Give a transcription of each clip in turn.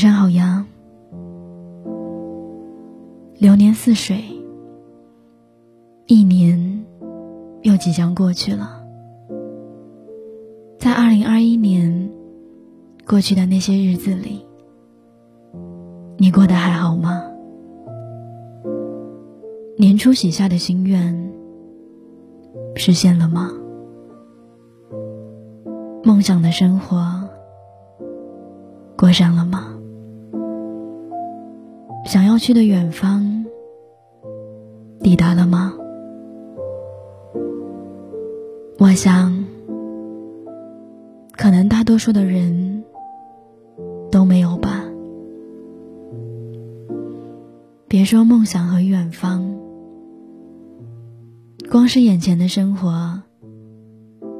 上好呀，流年似水，一年又即将过去了。在二零二一年过去的那些日子里，你过得还好吗？年初许下的心愿实现了吗？梦想的生活过上了吗？想要去的远方抵达了吗？我想，可能大多数的人都没有吧。别说梦想和远方，光是眼前的生活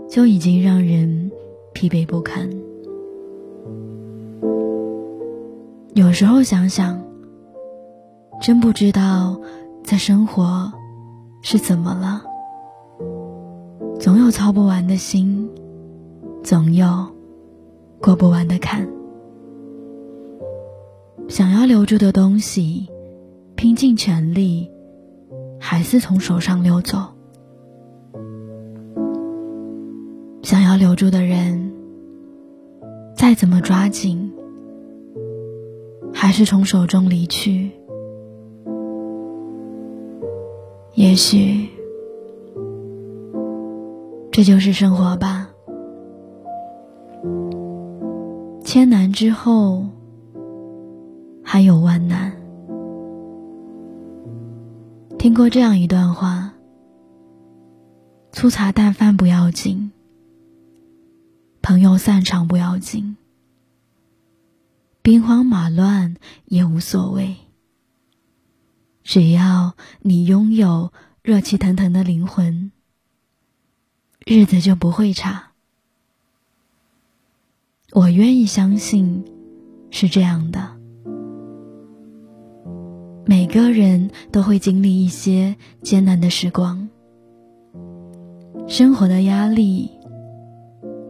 就已经让人疲惫不堪。有时候想想。真不知道，在生活是怎么了？总有操不完的心，总有过不完的坎。想要留住的东西，拼尽全力，还是从手上溜走；想要留住的人，再怎么抓紧，还是从手中离去。也许，这就是生活吧。千难之后，还有万难。听过这样一段话：粗茶淡饭不要紧，朋友散场不要紧，兵荒马乱也无所谓。只要你拥有热气腾腾的灵魂，日子就不会差。我愿意相信是这样的。每个人都会经历一些艰难的时光，生活的压力，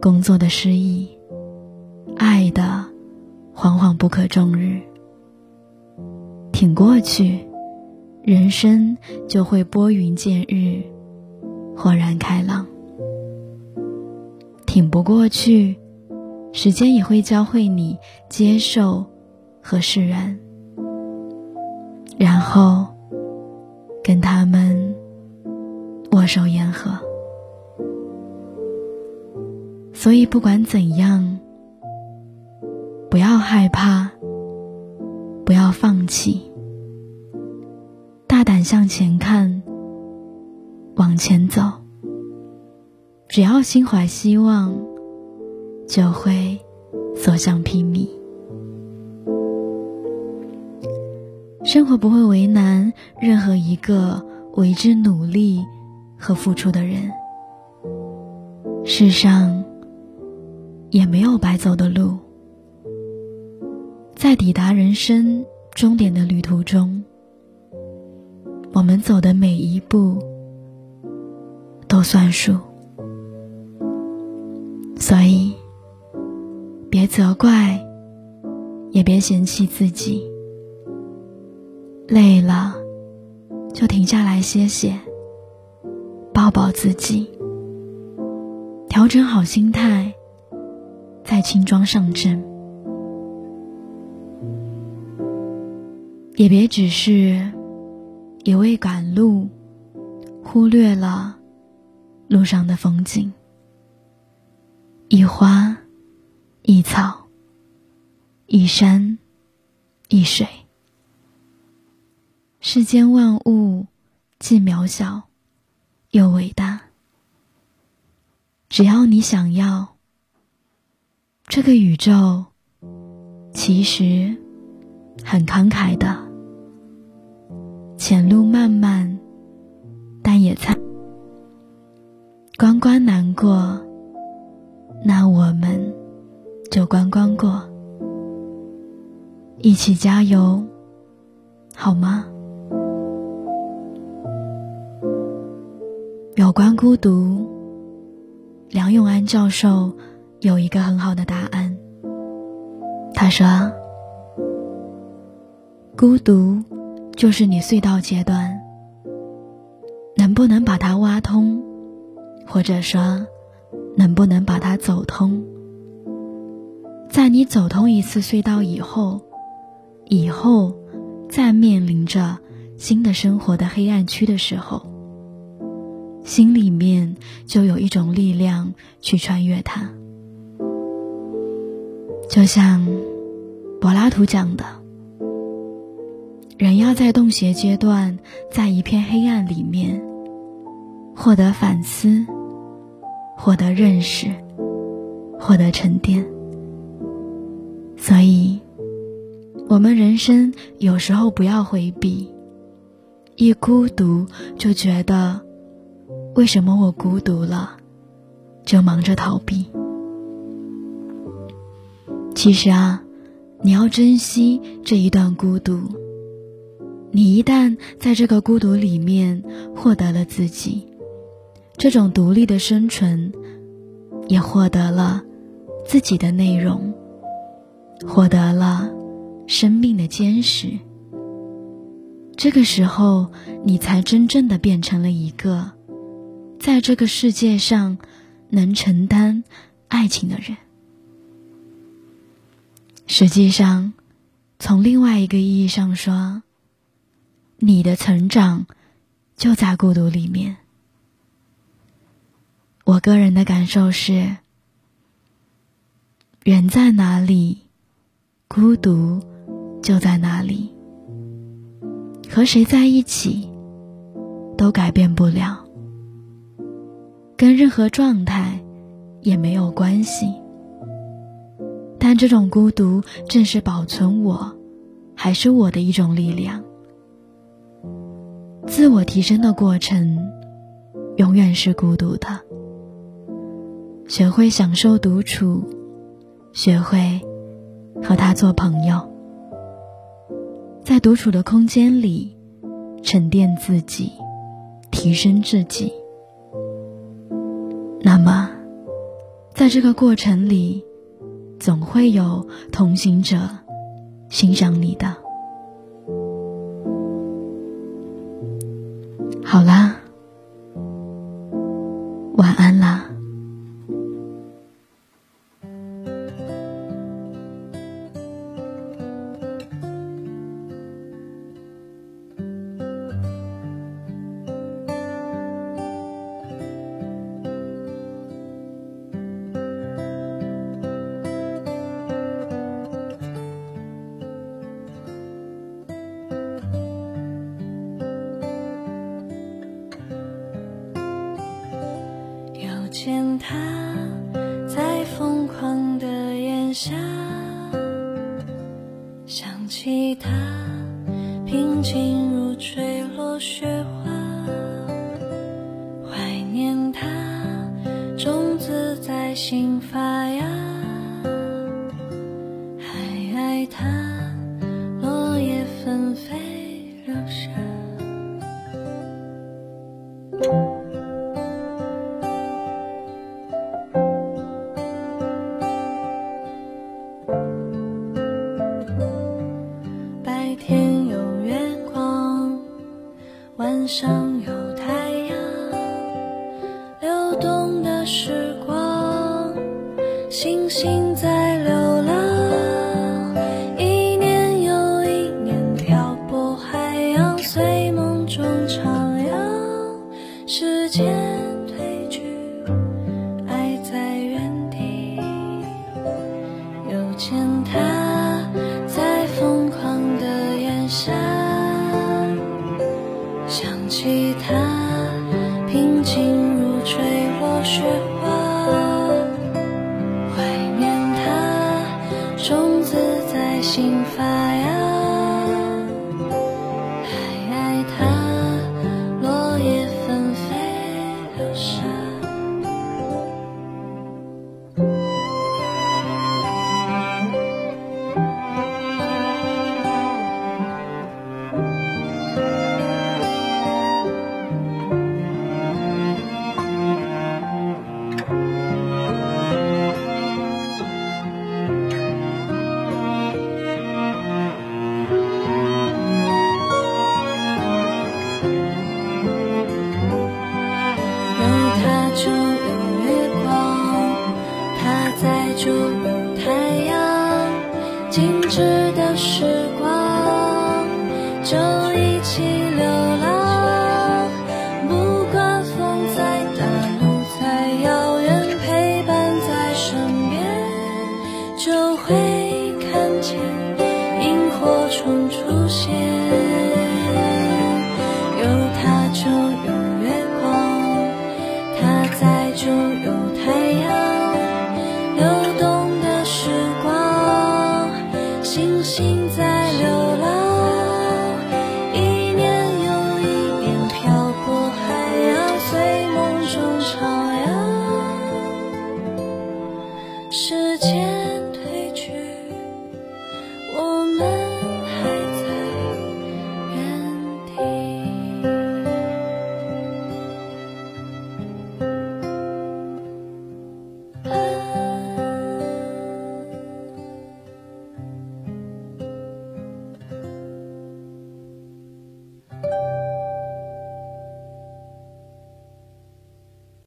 工作的失意，爱的惶惶不可终日，挺过去。人生就会拨云见日，豁然开朗。挺不过去，时间也会教会你接受和释然，然后跟他们握手言和。所以不管怎样，不要害怕，不要放弃。向前看，往前走。只要心怀希望，就会所向披靡。生活不会为难任何一个为之努力和付出的人。世上也没有白走的路，在抵达人生终点的旅途中。我们走的每一步都算数，所以别责怪，也别嫌弃自己。累了就停下来歇歇，抱抱自己，调整好心态，再轻装上阵。也别只是。也为赶路，忽略了路上的风景。一花，一草，一山，一水。世间万物既渺小，又伟大。只要你想要，这个宇宙其实很慷慨的。前路漫漫，但也灿。关关难过，那我们就关关过，一起加油，好吗？有关孤独，梁永安教授有一个很好的答案。他说：“孤独就是你隧道阶段，能不能把它挖通，或者说，能不能把它走通？在你走通一次隧道以后，以后再面临着新的生活的黑暗区的时候，心里面就有一种力量去穿越它。就像柏拉图讲的，人要在洞穴阶段，在一片黑暗里面，获得反思，获得认识，获得沉淀。所以，我们人生有时候不要回避，一孤独就觉得为什么我孤独了，就忙着逃避。其实啊，你要珍惜这一段孤独。你一旦在这个孤独里面获得了自己，这种独立的生存，也获得了自己的内容。获得了生命的坚实，这个时候你才真正的变成了一个在这个世界上能承担爱情的人。实际上，从另外一个意义上说，你的成长就在孤独里面。我个人的感受是，人在哪里？孤独就在哪里，和谁在一起都改变不了，跟任何状态也没有关系。但这种孤独正是保存我，还是我的一种力量。自我提升的过程，永远是孤独的。学会享受独处，学会。和他做朋友，在独处的空间里沉淀自己，提升自己。那么，在这个过程里，总会有同行者欣赏你的。好啦，下，想起他。时光，星星